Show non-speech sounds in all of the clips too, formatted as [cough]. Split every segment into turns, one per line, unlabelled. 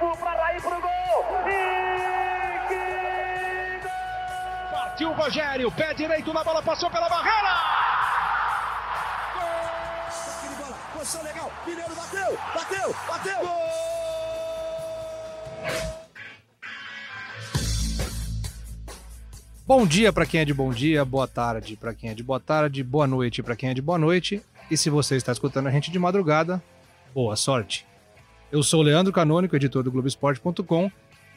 espaço para Raí pro gol. E que gol!
Partiu o Rogério, pé direito na bola, passou pela barreira.
De bola, posição legal, Mineiro bateu, bateu, bateu! Gol!
Bom dia para quem é de bom dia, boa tarde para quem é de boa tarde, boa noite para quem é de boa noite. E se você está escutando a gente de madrugada, boa sorte. Eu sou o Leandro Canônico, editor do Globoesporte.com,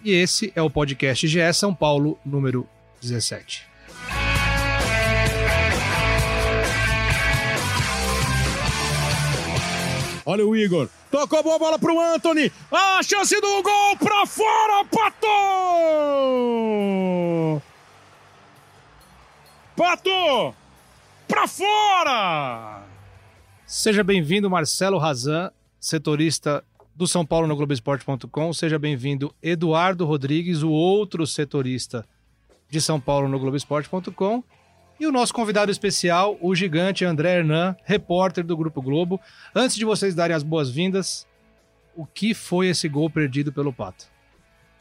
e esse é o podcast GE São Paulo, número 17.
Olha o Igor. Tocou a boa bola pro Anthony. A chance do gol pra fora, Pato! Pato! Pra fora!
Seja bem-vindo, Marcelo Razan, setorista do São Paulo no Globoesporte.com. Seja bem-vindo, Eduardo Rodrigues, o outro setorista de São Paulo no Globoesporte.com. E o nosso convidado especial, o gigante André Hernan, repórter do Grupo Globo. Antes de vocês darem as boas-vindas, o que foi esse gol perdido pelo Pato?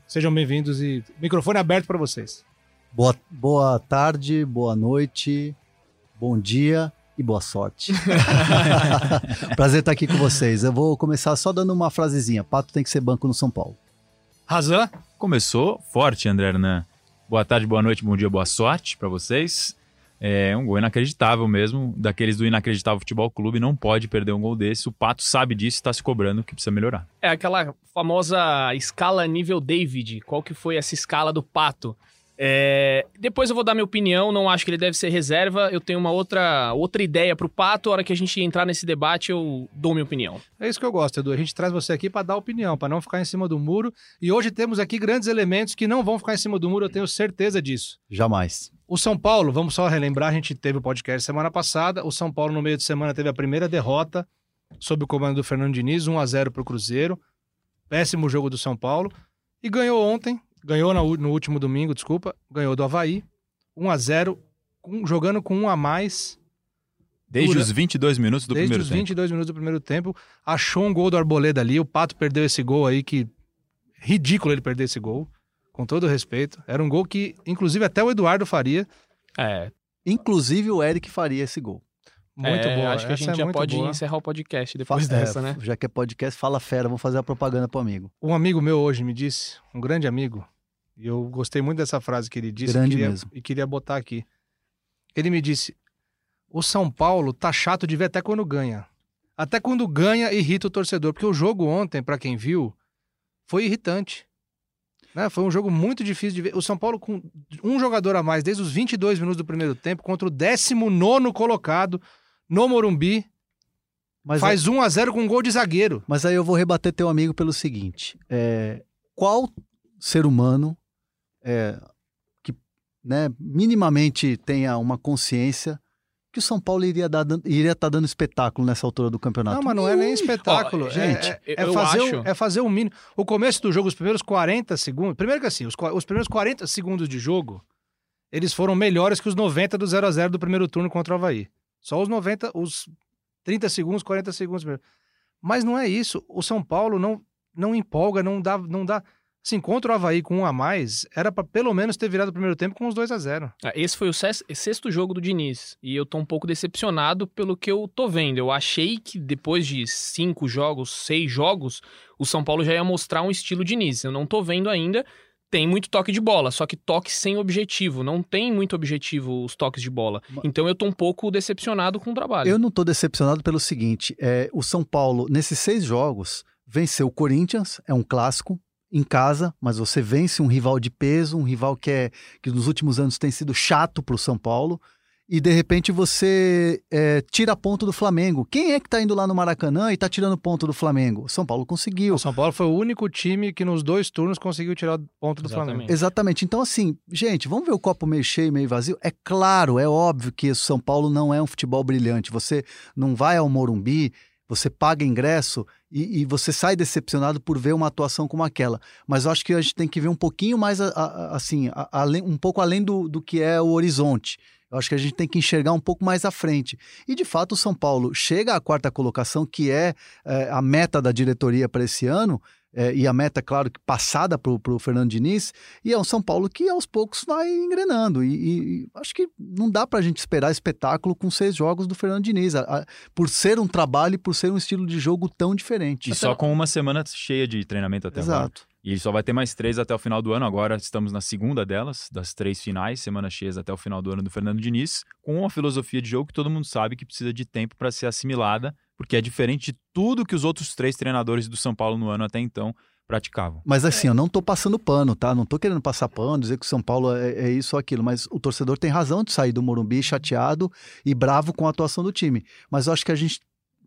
Sejam bem-vindos e microfone aberto para vocês.
Boa, boa tarde, boa noite, bom dia e boa sorte. [laughs] Prazer estar aqui com vocês. Eu vou começar só dando uma frasezinha. Pato tem que ser banco no São Paulo.
Razan?
Começou forte, André Hernan. Boa tarde, boa noite, bom dia, boa sorte para vocês. É um gol inacreditável mesmo, daqueles do Inacreditável Futebol Clube, não pode perder um gol desse. O Pato sabe disso e está se cobrando que precisa melhorar.
É aquela famosa escala nível David. Qual que foi essa escala do Pato? É, depois eu vou dar minha opinião, não acho que ele deve ser reserva. Eu tenho uma outra, outra ideia pro Pato. A hora que a gente entrar nesse debate, eu dou minha opinião.
É isso que eu gosto, Edu. A gente traz você aqui para dar opinião, para não ficar em cima do muro. E hoje temos aqui grandes elementos que não vão ficar em cima do muro, eu tenho certeza disso.
Jamais.
O São Paulo, vamos só relembrar, a gente teve o podcast semana passada. O São Paulo, no meio de semana, teve a primeira derrota sob o comando do Fernando Diniz, 1 a 0 para o Cruzeiro. Péssimo jogo do São Paulo. E ganhou ontem, ganhou no, no último domingo, desculpa, ganhou do Havaí, 1 a 0 com, jogando com um a mais.
Desde
Dura.
os 22 minutos do
desde
primeiro
os
tempo.
22 minutos do primeiro tempo. Achou um gol do Arboleda ali. O Pato perdeu esse gol aí, que ridículo ele perder esse gol. Com todo respeito. Era um gol que, inclusive, até o Eduardo faria.
É,
Inclusive o Eric faria esse gol.
Muito
é,
boa.
Acho que a
Essa
gente
é
já pode
boa.
encerrar o podcast depois
Fa- é,
dessa, né?
Já que é podcast, fala fera, vamos fazer a propaganda pro amigo.
Um amigo meu hoje me disse, um grande amigo, e eu gostei muito dessa frase que ele disse
Grande
e, queria,
mesmo.
e queria botar aqui. Ele me disse: o São Paulo tá chato de ver até quando ganha. Até quando ganha, irrita o torcedor. Porque o jogo ontem, pra quem viu, foi irritante. Né? Foi um jogo muito difícil de ver. O São Paulo com um jogador a mais desde os 22 minutos do primeiro tempo contra o 19 colocado no Morumbi.
Mas,
faz 1 a 0 com um gol de zagueiro.
mas aí eu vou rebater teu amigo pelo seguinte: é, qual ser humano é, que né, minimamente tenha uma consciência que o São Paulo iria estar iria tá dando espetáculo nessa altura do campeonato?
Não, mas não é nem espetáculo. É-
gente,
é, é
eu
fazer
acho-
o, é fazer o mínimo. O começo do jogo, os primeiros 40 segundos. Primeiro que assim, os, os primeiros 40 segundos de jogo, eles foram melhores que os 90 do 0 a 0 do primeiro turno contra o Havaí. Só os 90, os 30 segundos, 40 segundos. Mas não é isso. O São Paulo não, não empolga, não dá, não dá. Assim, contra o Havaí com um a mais, era pra pelo menos ter virado o primeiro tempo com os 2 a 0
Ah, Esse foi o sexto jogo do Diniz. E eu tô um pouco decepcionado pelo que eu tô vendo. Eu achei que depois de cinco jogos, seis jogos, o São Paulo já ia mostrar um estilo Diniz. Eu não tô vendo ainda. Tem muito toque de bola, só que toque sem objetivo. Não tem muito objetivo os toques de bola. Então eu tô um pouco decepcionado com o trabalho.
Eu não tô decepcionado pelo seguinte: é, o São Paulo, nesses seis jogos, venceu o Corinthians, é um clássico, em casa, mas você vence um rival de peso, um rival que, é, que nos últimos anos tem sido chato para o São Paulo, e de repente você é, tira ponto do Flamengo. Quem é que tá indo lá no Maracanã e tá tirando ponto do Flamengo? São Paulo conseguiu.
O São Paulo foi o único time que nos dois turnos conseguiu tirar ponto do
Exatamente.
Flamengo.
Exatamente. Então, assim, gente, vamos ver o copo meio cheio, meio vazio. É claro, é óbvio que o São Paulo não é um futebol brilhante. Você não vai ao Morumbi, você paga ingresso e, e você sai decepcionado por ver uma atuação como aquela. Mas eu acho que a gente tem que ver um pouquinho mais, a- a- assim, a- um pouco além do, do que é o horizonte. Eu acho que a gente tem que enxergar um pouco mais à frente. E, de fato, o São Paulo chega à quarta colocação, que é, é, a meta da diretoria para esse ano, é, e a meta, claro, que passada para o Fernando Diniz, e é um São Paulo que aos poucos vai engrenando. E, e acho que não dá para a gente esperar espetáculo com seis jogos do Fernando Diniz, a, a, por ser um trabalho e por ser um estilo de jogo tão diferente.
E só com uma semana cheia de treinamento até agora. E só vai ter mais três até o final do ano. Agora estamos na segunda delas, das três finais, semanas cheias até o final do ano do Fernando Diniz, com uma filosofia de jogo que todo mundo sabe que precisa de tempo para ser assimilada, porque é diferente de tudo que os outros três treinadores do São Paulo no ano até então praticavam.
Mas assim, eu não tô passando pano, tá? Não tô querendo passar pano, dizer que o São Paulo é, é isso ou aquilo, mas o torcedor tem razão de sair do Morumbi chateado e bravo com a atuação do time. Mas eu acho que a gente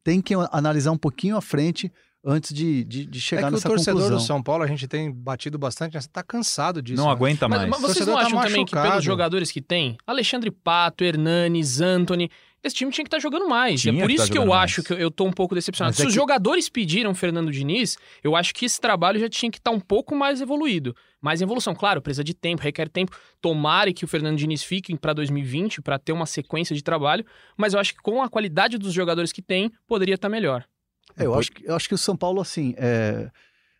tem que analisar um pouquinho à frente antes de, de, de chegar
é que
nessa
o torcedor
conclusão.
do São Paulo, a gente tem batido bastante, você tá cansado disso.
não
né?
aguenta
Mas,
mais.
mas vocês
Torcedor
não
tá
acham também que pelos jogadores que tem, Alexandre Pato, Hernanes, Anthony, esse time tinha que estar jogando mais.
Tinha
é por
que
isso
tá
que eu
jogando
acho
mais.
que eu- tô um pouco decepcionado.
Mas
Se
é
os
que-
jogadores pediram Fernando Diniz, eu acho que esse trabalho já tinha que estar um pouco mais evoluído. Mais evolução, claro, precisa de tempo, requer tempo. Tomara que o Fernando Diniz fique para 2020 para ter uma sequência de trabalho, mas eu acho que com a qualidade dos jogadores que tem, poderia estar melhor.
É, eu, acho que, eu acho que o São Paulo, assim, é,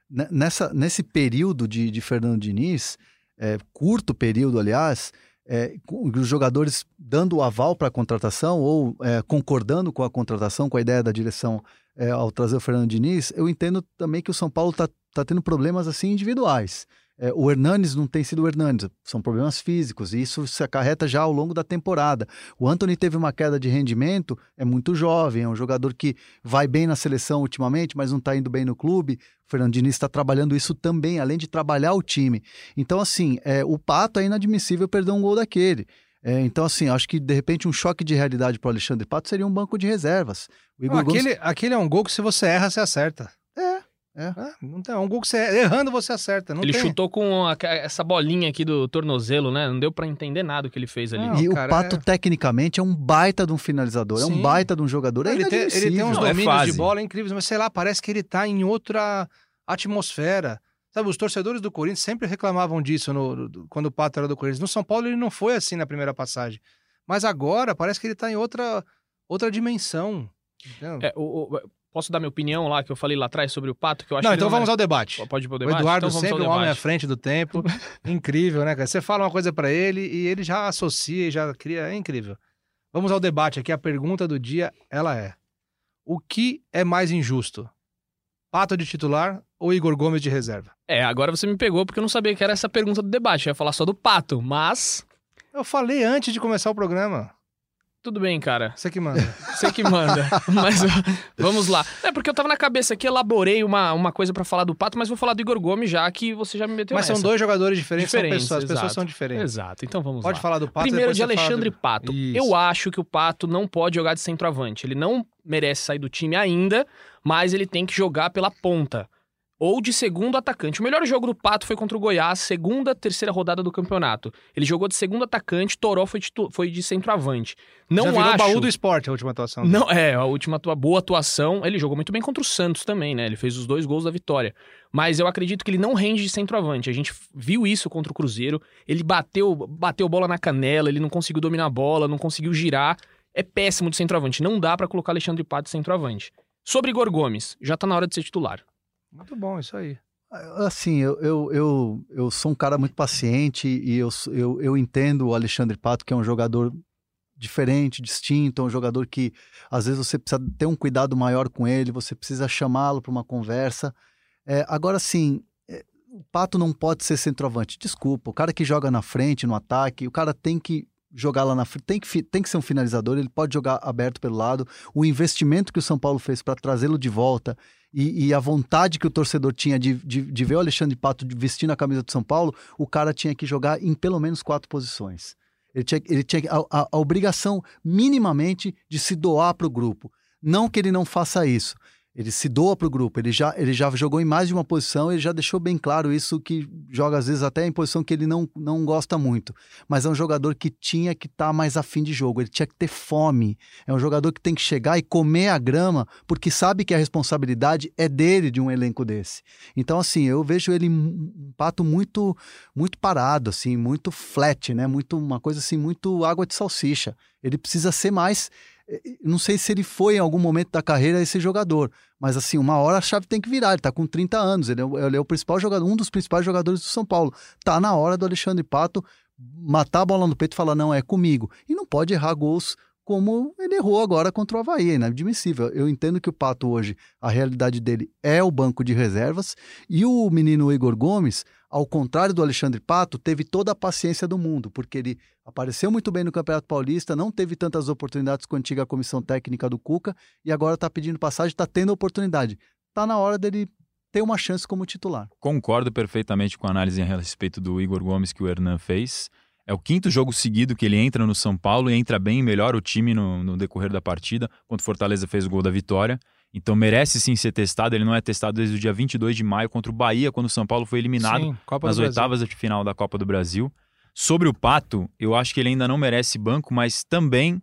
ne- nessa, nesse período de, de Fernando Diniz, é, curto período, aliás, é, os jogadores dando o aval para a contratação ou é, concordando com a contratação, com a ideia da direção é, ao trazer o Fernando Diniz, eu entendo também que o São Paulo está tá tendo problemas assim individuais. É, o Hernanes não tem sido o Hernanes, são problemas físicos, e isso se acarreta já ao longo da temporada. O Anthony teve uma queda de rendimento, é muito jovem, é um jogador que vai bem na seleção ultimamente, mas não está indo bem no clube. O Fernando Diniz está trabalhando isso também, além de trabalhar o time. Então, assim, é, o Pato é inadmissível perder um gol daquele. É, então, assim, acho que de repente um choque de realidade para o Alexandre Pato seria um banco de reservas.
Não,
Igor Gomes-
aquele, aquele é um gol que se você erra, você acerta.
É. É,
não tem, é um gol que você errando, você acerta. Não
ele
tem.
chutou com a- essa bolinha aqui do tornozelo, né? Não deu para entender nada o que ele fez ali.
Não,
e
cara,
o Pato,
é-
tecnicamente, é um baita de um finalizador, é um
Sim.
baita de um jogador. É
ele, tem, ele tem uns
Não, é
domínios de bola incríveis, mas sei lá, parece que ele tá em outra atmosfera. Sabe, os torcedores do Corinthians sempre reclamavam disso no- no- quando o Pato era do Corinthians. No São Paulo ele não foi assim na primeira passagem. Mas agora parece que ele tá em outra, outra dimensão.
É, o- o- posso dar minha opinião lá, que eu falei lá atrás sobre o Pato, que eu acho
não, então
ele
vamos
é-
ao debate.
Pode ir pro
O
debate?
Eduardo
Então vamos
sempre um homem à frente do tempo. [laughs] incrível, né, cara? Você fala uma coisa pra ele e ele já associa e já cria. É incrível. Vamos ao debate aqui. A pergunta do dia, ela é: O que é mais injusto? Pato de titular ou Igor Gomes de reserva?
É, agora você me pegou porque eu não sabia que era essa pergunta do debate. Eu ia falar só do Pato, mas
Eu falei antes de começar o programa.
Tudo bem, cara.
Você que manda.
Você que manda. [laughs] mas vamos lá. É porque eu tava na cabeça aqui, elaborei uma, uma coisa pra falar do Pato, mas vou falar do Igor Gomes já que você já me meteu
Mas são
nessa.
dois jogadores diferentes,
Diferentes,
são pessoas. As pessoas são diferentes.
Exato, então vamos
Pode
lá.
falar do Pato.
Primeiro de Alexandre
do-
Pato.
Isso.
Eu acho que o Pato não pode jogar de centroavante. Ele não merece sair do time ainda, mas ele tem que jogar pela ponta. Ou de segundo atacante. O melhor jogo do Pato foi contra o Goiás, segunda, terceira rodada do campeonato. Ele jogou de segundo atacante, Toró foi de, foi de centroavante. Não
Já virou
acho...
baú do esporte a última atuação.
Não, é, a última boa atuação, ele jogou muito bem contra o Santos também, né? Ele fez os dois gols da vitória. Mas eu acredito que ele não rende de centroavante. A gente viu isso contra o Cruzeiro. Ele bateu, bateu bola na canela, ele não conseguiu dominar a bola, não conseguiu girar. É péssimo de centroavante. Não dá pra colocar Alexandre Pato de centroavante. Sobre Igor Gomes, já tá na hora de ser titular.
Muito bom, isso aí.
Assim, eu, eu, eu, eu sou um cara muito paciente e eu, eu, eu entendo o Alexandre Pato, que é um jogador diferente, distinto, é um jogador que às vezes você precisa ter um cuidado maior com ele, você precisa chamá-lo para uma conversa. É, agora, sim, é, o Pato não pode ser centroavante. Desculpa, o cara que joga na frente, no ataque, o cara tem que jogar lá na frente, tem que, tem que ser um finalizador, ele pode jogar aberto pelo lado. O investimento que o São Paulo fez para trazê-lo de volta e, e a vontade que o torcedor tinha de, de, de ver o Alexandre Pato vestindo a camisa do São Paulo, o cara tinha que jogar em pelo menos quatro posições. Ele tinha, ele tinha a, a- a obrigação, minimamente, de se doar para o grupo. Não que ele não faça isso. Ele se doa para o grupo. Ele já, ele já jogou em mais de uma posição, ele já deixou bem claro isso, que joga às vezes até em posição que ele não, não gosta muito. Mas é um jogador que tinha que estar mais afim de jogo, ele tinha que ter fome. É um jogador que tem que chegar e comer a grama, porque sabe que a responsabilidade é dele de um elenco desse. Então, assim, eu vejo ele um pato muito muito parado, assim, muito flat, né? Muito, uma coisa assim, muito água de salsicha. Ele precisa ser mais não sei se ele foi em algum momento da carreira esse jogador, mas assim, uma hora a chave tem que virar. Ele tá com 30 anos, ele é, ele é o principal jogador, um dos principais jogadores do São Paulo. Tá na hora do Alexandre Pato matar a bola no peito e falar: não, é comigo. E não pode errar gols como ele errou agora contra o Havaí, é inadmissível. Eu entendo que o Pato hoje, a realidade dele é o banco de reservas, e o menino Igor Gomes, ao contrário do Alexandre Pato, teve toda a paciência do mundo, porque ele apareceu muito bem no Campeonato Paulista, não teve tantas oportunidades com a antiga comissão técnica do Cuca, e agora está pedindo passagem, está tendo oportunidade. Está na hora dele ter uma chance como titular.
Concordo perfeitamente com a análise a respeito do Igor Gomes que o Hernan fez. É o quinto jogo seguido que ele entra no São Paulo e entra bem melhora o time no, no decorrer da partida, quando o Fortaleza fez o gol da vitória. Então merece sim ser testado. Ele não é testado desde o dia 22 de maio contra o Bahia, quando o São Paulo foi eliminado
Sim, Copa
nas oitavas de final da Copa do Brasil. Sobre o Pato, eu acho que ele ainda não merece banco, mas também,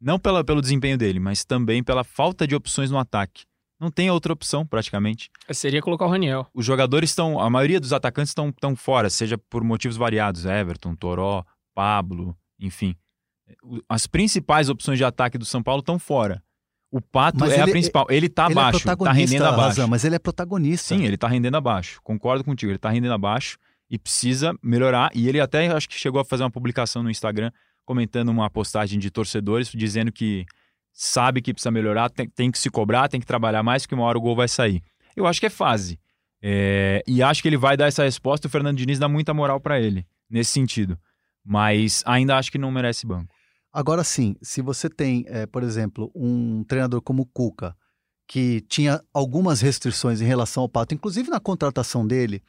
não pela, pelo desempenho dele, mas também pela falta de opções no ataque. Não tem outra opção, praticamente.
Seria colocar o Raniel.
Os jogadores estão. A maioria dos atacantes estão, estão fora, seja por motivos variados. Everton, Toró, Pablo, enfim. As principais opções de ataque do São Paulo estão fora. O Pato
Mas
é a
ele-
principal. Ele tá
ele é
abaixo, tá
protagonista,
rendendo abaixo.
Razan, mas ele é protagonista.
Sim, ele tá rendendo abaixo. Concordo contigo, ele tá rendendo abaixo e precisa melhorar. E ele até acho que chegou a fazer uma publicação no Instagram comentando uma postagem de torcedores dizendo que sabe que precisa melhorar, tem, tem que se cobrar, tem que trabalhar mais, porque uma hora o gol vai sair. Eu acho que é fase. É, e acho que ele vai dar essa resposta. O Fernando Diniz dá muita moral para ele nesse sentido. Mas ainda acho que não merece banco.
Agora sim, se você tem, eh, por exemplo, um treinador como o Cuca, que tinha algumas restrições em relação ao Pato, inclusive na contratação dele,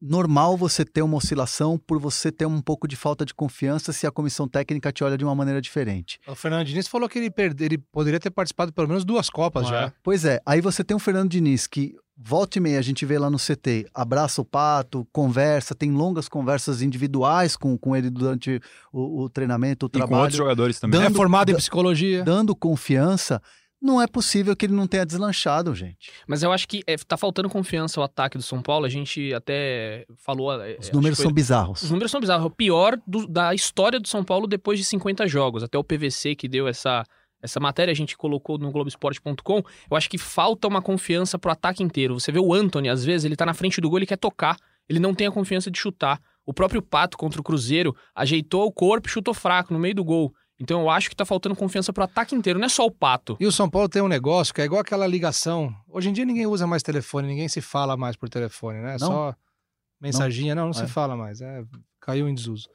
normal você ter uma oscilação por você ter um pouco de falta de confiança se a comissão técnica te olha de uma maneira diferente.
O Fernando Diniz falou que ele, perde, ele poderia ter participado pelo menos duas Copas
Ah,
já.
é.
Pois é, aí você tem um Fernando Diniz que volta e meia a gente vê lá no CT, abraça o Pato, conversa, tem longas conversas individuais com, com ele durante o, o treinamento, o
E com
trabalho.
outros jogadores também.
É
Dando-
formado em psicologia.
dando confiança, não é possível que ele não tenha deslanchado, gente.
Mas eu acho que é, tá faltando confiança ao ataque do São Paulo. A gente até falou. é,
Os números
que
são
foi-
bizarros.
Os números são bizarros. É o pior do- da história do São Paulo depois de 50 jogos. Até o PVC que deu essa, essa matéria, a gente colocou no Globoesporte.com. Eu acho que falta uma confiança pro ataque inteiro. Você vê o Anthony, às vezes, ele tá na frente do gol, ele quer tocar. Ele não tem a confiança de chutar. O próprio Pato contra o Cruzeiro ajeitou o corpo e chutou fraco no meio do gol. Então eu acho que tá faltando confiança pro ataque inteiro, não é só o Pato.
E o São Paulo tem um negócio que é igual aquela ligação. Hoje em dia ninguém usa mais telefone, ninguém se fala mais por telefone, né? É
Não?
Só mensaginha, não, não, se
É.
fala mais. É, caiu em desuso.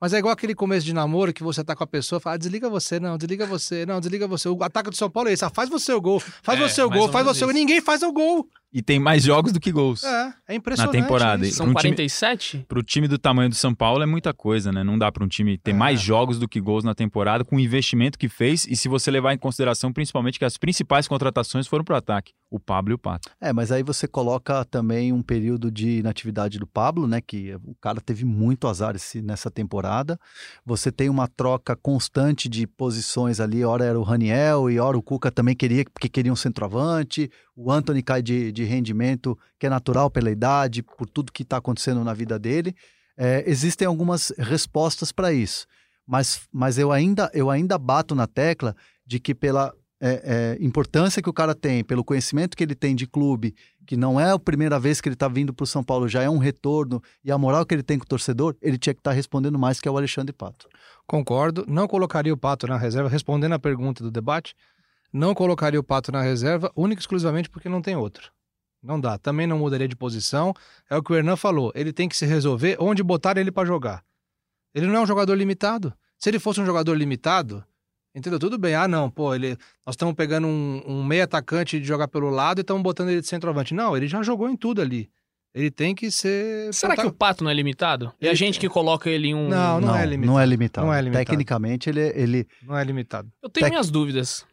Mas é igual aquele começo de namoro que você tá com a pessoa e fala, ah, desliga você, não, desliga você, não, desliga você. O ataque do São Paulo é esse, ah, faz você o gol, faz
É,
você o gol, faz você o gol. Ninguém faz o gol.
E tem mais jogos do que gols.
É, é impressionante.
temporada,
isso.
São
um time-
47?
Pro time do tamanho do São Paulo é muita coisa, né? Não dá para um time ter
É.
mais jogos do que gols na temporada com o investimento que fez e se você levar em consideração principalmente que as principais contratações foram pro ataque, o Pablo e o Pato.
É, mas aí você coloca também um período de inatividade do Pablo, né? Que o cara teve muito azar esse, nessa temporada. Você tem uma troca constante de posições ali. Ora era o Raniel e ora o Cuca também queria, porque queria um centroavante. O Anthony cai de, de rendimento, que é natural pela idade, por tudo que está acontecendo na vida dele. É, existem algumas respostas para isso. Mas, mas eu, ainda, eu ainda bato na tecla de que pela é, é, importância que o cara tem, pelo conhecimento que ele tem de clube, que não é a primeira vez que ele está vindo para o São Paulo, já é um retorno, e a moral que ele tem com o torcedor, ele tinha que estar respondendo mais que é o Alexandre Pato.
Concordo. Não colocaria o Pato na reserva, respondendo a pergunta do debate, não colocaria o Pato na reserva, única e exclusivamente porque não tem outro. Não dá. Também não mudaria de posição. É o que o Hernan falou. Ele tem que se resolver onde botar ele para jogar. Ele não é um jogador limitado. Se ele fosse um jogador limitado, entendeu? Tudo bem. Ah, não, pô, ele, nós estamos pegando um, um meio atacante de jogar pelo lado e estamos botando ele de centroavante. Não, ele já jogou em tudo ali. Ele tem que ser.
Será que o Pato não é limitado? E a
Ele
gente que coloca ele em um.
Não, não é limitado.
Não é limitado.
Não é limitado.
Tecnicamente, ele, ele
Não é limitado.
Eu tenho
Tec-
minhas dúvidas.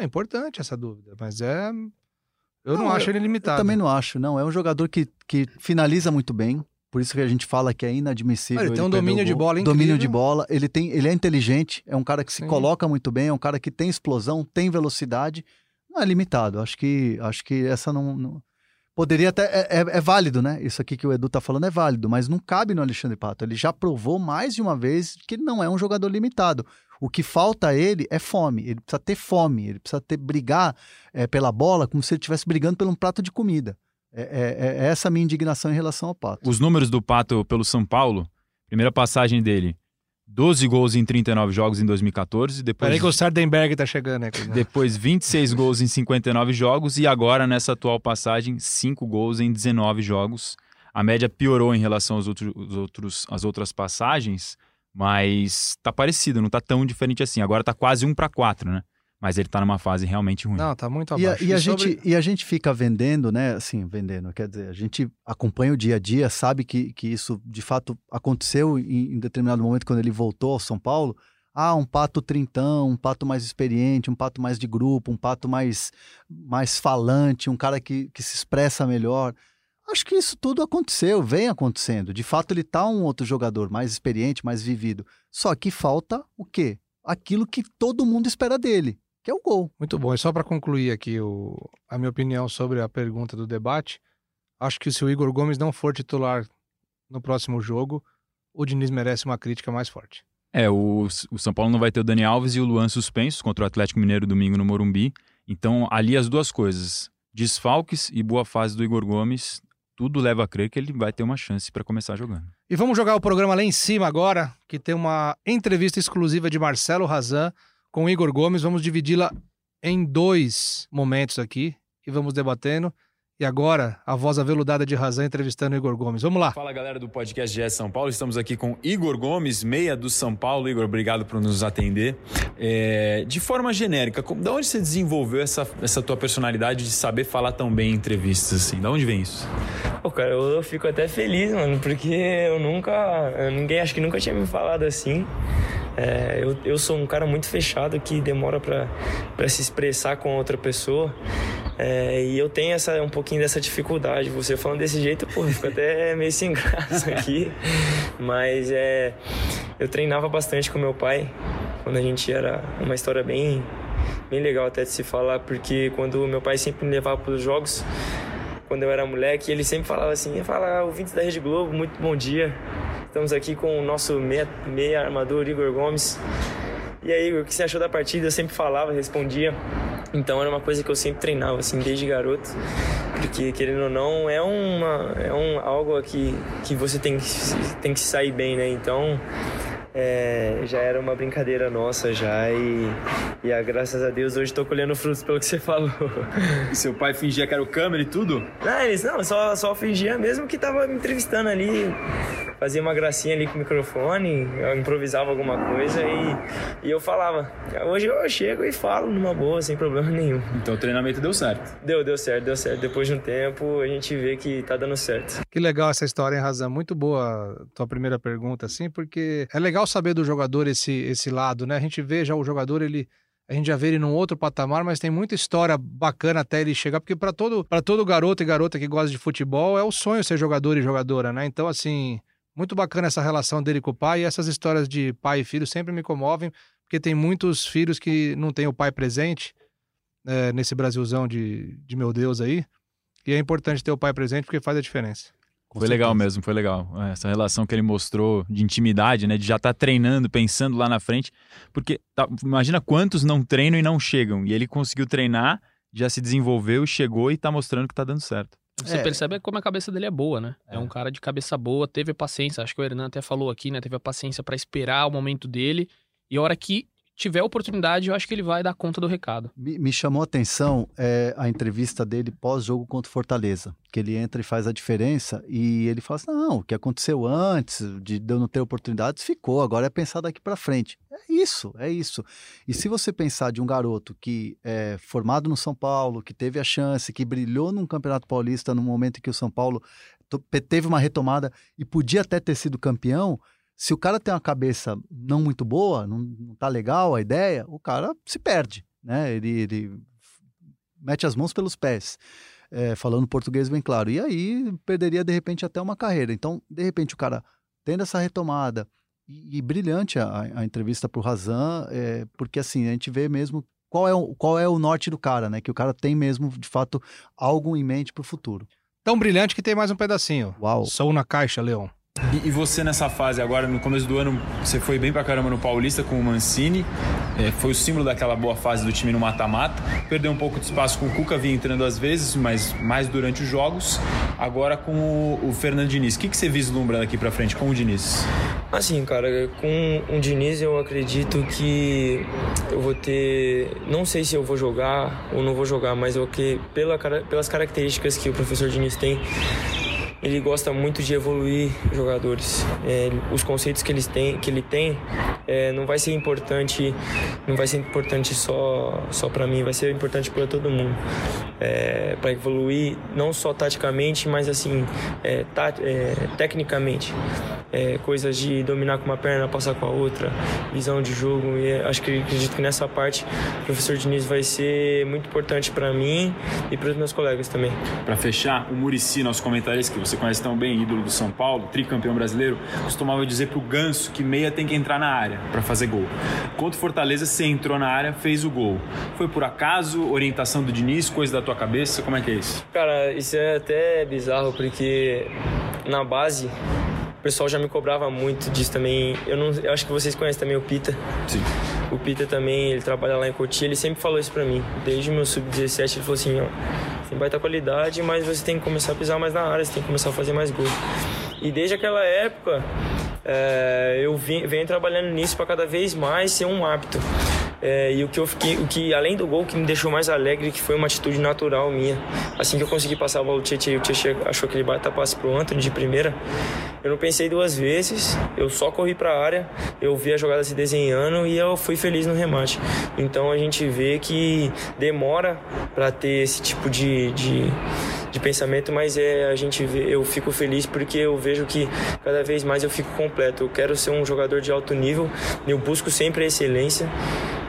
É importante essa dúvida, mas é. Eu não,
Não,
acho ele
Eu
limitado.
também não acho, não. É um jogador que, que finaliza muito bem. Por isso que a gente fala que é inadmissível.
Ah, ele tem um domínio de bola
Domínio
incrível.
de bola. Ele, tem, ele é inteligente, é um cara que se
Sim.
coloca muito bem, é um cara que tem explosão, tem velocidade. Não é limitado. Acho que, acho que essa não. não- Poderia até. É, é- é válido, né? Isso aqui que o Edu tá falando é válido, mas não cabe no Alexandre Pato. Ele já provou mais de uma vez que ele não é um jogador limitado. O que falta a ele é fome. Ele precisa ter fome, ele precisa ter brigar é, pela bola como se ele estivesse brigando por um prato de comida. É, é, é essa a minha indignação em relação ao Pato.
Os números do Pato pelo São Paulo, primeira passagem dele, 12 gols em 39 jogos em 2014, depois
Peraí que o Sardenberg tá chegando aqui. né?
depois 26 [laughs] gols em 59 jogos e agora nessa atual passagem 5 gols em 19 jogos. A média piorou em relação aos outros, os outros, às outras passagens, mas tá parecido, não tá tão diferente assim. Agora tá quase 1 para 4, né? Mas ele tá numa fase realmente ruim.
Não, tá muito
E a,
abaixo.
e a
sobre-
gente, e a gente fica vendendo, né? Assim, vendendo, quer dizer, a gente acompanha o dia a dia, sabe que, que isso de fato aconteceu em, em determinado momento quando ele voltou ao São Paulo. Ah, um pato trintão, um pato mais experiente, um pato mais de grupo, um pato mais, mais falante, um cara que, que se expressa melhor. Acho que isso tudo aconteceu, vem acontecendo. De fato, ele tá um outro jogador mais experiente, mais vivido. Só que falta o quê? Aquilo que todo mundo espera dele, que é o gol.
Muito bom. E só para concluir aqui o- a minha opinião sobre a pergunta do debate, acho que se o Igor Gomes não for titular no próximo jogo, o Diniz merece uma crítica mais forte.
É, o, o São Paulo não vai ter o Dani Alves e o Luan suspensos contra o Atlético Mineiro domingo no Morumbi. Então, ali as duas coisas, desfalques e boa fase do Igor Gomes, tudo leva a crer que ele vai ter uma chance para começar jogando.
E vamos jogar o programa lá em cima agora, que tem uma entrevista exclusiva de Marcelo Razan com Igor Gomes. Vamos dividi-la em dois momentos aqui e vamos debatendo. E agora, a voz aveludada de Razan entrevistando o Igor Gomes. Vamos lá.
Fala galera do podcast GS São Paulo, estamos aqui com Igor Gomes, meia do São Paulo. Igor, obrigado por nos atender. É, de forma genérica, como, da onde você desenvolveu essa, essa tua personalidade de saber falar tão bem em entrevistas? Assim? Da onde vem isso?
Pô, cara, eu, eu fico até feliz, mano, porque eu nunca. Ninguém acho que nunca tinha me falado assim. É, eu, eu sou um cara muito fechado que demora pra se expressar com outra pessoa. É, e eu tenho essa, um pouquinho dessa dificuldade. Você falando desse jeito, pô, eu fico até [laughs] meio sem graça [laughs] aqui. Mas é, eu treinava bastante com meu pai quando a gente era uma história bem, bem legal até de se falar, porque quando meu pai sempre me levava para os jogos, quando eu era moleque, ele sempre falava assim: fala, ouvintes da Rede Globo, muito bom dia. Estamos aqui com o nosso meia, meia armador Igor Gomes. E aí, Igor, o que você achou da partida? Eu sempre falava, respondia. Então era uma coisa que eu sempre treinava, assim, desde garoto. Porque, querendo ou não, é, uma, é um, algo que, que você tem que, tem que sair bem, né? Então, é, já era uma brincadeira nossa já. E, e ah, graças a Deus, hoje tô colhendo frutos pelo que você falou. [laughs]
Seu pai fingia que era o câmera e tudo?
Não, eles não, só, só fingia mesmo que tava me entrevistando ali. Fazia uma gracinha ali com o microfone, eu improvisava alguma coisa e, e eu falava. Hoje eu chego e falo numa boa, sem problema nenhum.
Então o treinamento deu certo.
Deu, deu certo, deu certo. Depois de um tempo a gente vê que tá dando certo.
Que legal essa história, hein, Razan? Muito boa a tua primeira pergunta, assim, porque é legal saber do jogador esse, esse lado, né? A gente vê já o jogador, ele. A gente já vê ele num outro patamar, mas tem muita história bacana até ele chegar, porque para todo, pra todo garoto e garota que gosta de futebol, é o sonho ser jogador e jogadora, né? Então, assim, muito bacana essa relação dele com o pai, e essas histórias de pai e filho sempre me comovem, porque tem muitos filhos que não têm o pai presente é, nesse Brasilzão de, de meu Deus aí, e é importante ter o pai presente porque faz a diferença.
Com
foi legal
certeza.
mesmo, foi legal. Essa relação que ele mostrou de intimidade, né? De já estar treinando, pensando lá na frente. Porque tá, imagina quantos não treinam e não chegam. E ele conseguiu treinar, já se desenvolveu, chegou e tá mostrando que tá dando certo.
Você
É.
percebe como a cabeça dele é boa, né? É.
É.
um cara de cabeça boa, teve paciência. Acho que o Hernan até falou aqui, né? Teve a paciência pra esperar o momento dele. E a hora que tiver oportunidade, eu acho que ele vai dar conta do recado.
Me, me chamou a atenção é, a entrevista dele pós-jogo contra o Fortaleza, que ele entra e faz a diferença e ele fala assim, não, o que aconteceu antes de eu não ter oportunidades ficou, agora é pensar daqui para frente. É isso, é isso. E se você pensar de um garoto que é formado no São Paulo, que teve a chance, que brilhou num Campeonato Paulista no momento em que o São Paulo teve uma retomada e podia até ter sido campeão, se o cara tem uma cabeça não muito boa, não, não tá legal a ideia, o cara se perde, né? Ele, ele mete as mãos pelos pés, é, falando português bem claro. E aí perderia, de repente, até uma carreira. Então, de repente, o cara tendo essa retomada, e, e brilhante a, a entrevista pro Razan, é, porque assim, a gente vê mesmo qual é, o, qual é o norte do cara, né? Que o cara tem mesmo, de fato, algo em mente pro futuro.
Tão brilhante que tem mais um pedacinho.
Uau!
Sou na caixa, Leão.
E, e você nessa fase agora, no começo do ano, você foi bem pra caramba no Paulista com o Mancini, é, foi o símbolo daquela boa fase do time no mata-mata. Perdeu um pouco de espaço com o Cuca, vinha entrando às vezes, mas mais durante os jogos. Agora com o, o Fernando Diniz. O que, que você vislumbra daqui pra frente com o Diniz?
Assim, cara, com o Diniz eu acredito que eu vou ter. Não sei se eu vou jogar ou não vou jogar, mas eu que pela, pelas características que o professor Diniz tem, ele gosta muito de evoluir jogadores. É, os conceitos que, eles têm, que ele tem é, não vai ser importante, não vai ser importante só só para mim, vai ser importante para todo mundo. para evoluir não só taticamente, mas assim é, ta- é, tecnicamente. É, coisas de dominar com uma perna, passar com a outra, visão de jogo. E é, acho que acredito que nessa parte o professor Diniz vai ser muito importante para mim e para os meus colegas também.
Pra fechar, o Murici, nosso comentarista, que você conhece tão bem, ídolo do São Paulo, tricampeão brasileiro, costumava dizer pro Ganso que meia tem que entrar na área pra fazer gol. Contra o Fortaleza, você entrou na área, fez o gol. Foi por acaso, orientação do Diniz, coisa da tua cabeça? Como é que é isso?
Cara, isso é até bizarro porque na base pessoal já me cobrava muito disso também. Eu, não, eu acho que vocês conhecem também o Pita.
Sim.
O Pita também, ele trabalha lá em Cotia, ele sempre falou isso pra mim. Desde o meu sub-17 ele falou assim, ó, você vai ter qualidade, mas você tem que começar a pisar mais na área, você tem que começar a fazer mais gols. E desde aquela época, é, eu vim, venho trabalhando nisso para cada vez mais ser um hábito. É, e o que eu fiquei, o que além do gol que me deixou mais alegre, que foi uma atitude natural minha. Assim que eu consegui passar a bola do Tietchan, o Tietchan achou que ele bata passe pro Anthony de primeira. Eu não pensei duas vezes, eu só corri para a área, eu vi a jogada se desenhando e eu fui feliz no remate. Então a gente vê que demora para ter esse tipo de, de, de pensamento, mas é a gente vê, eu fico feliz porque eu vejo que cada vez mais eu fico completo. Eu quero ser um jogador de alto nível, eu busco sempre a excelência.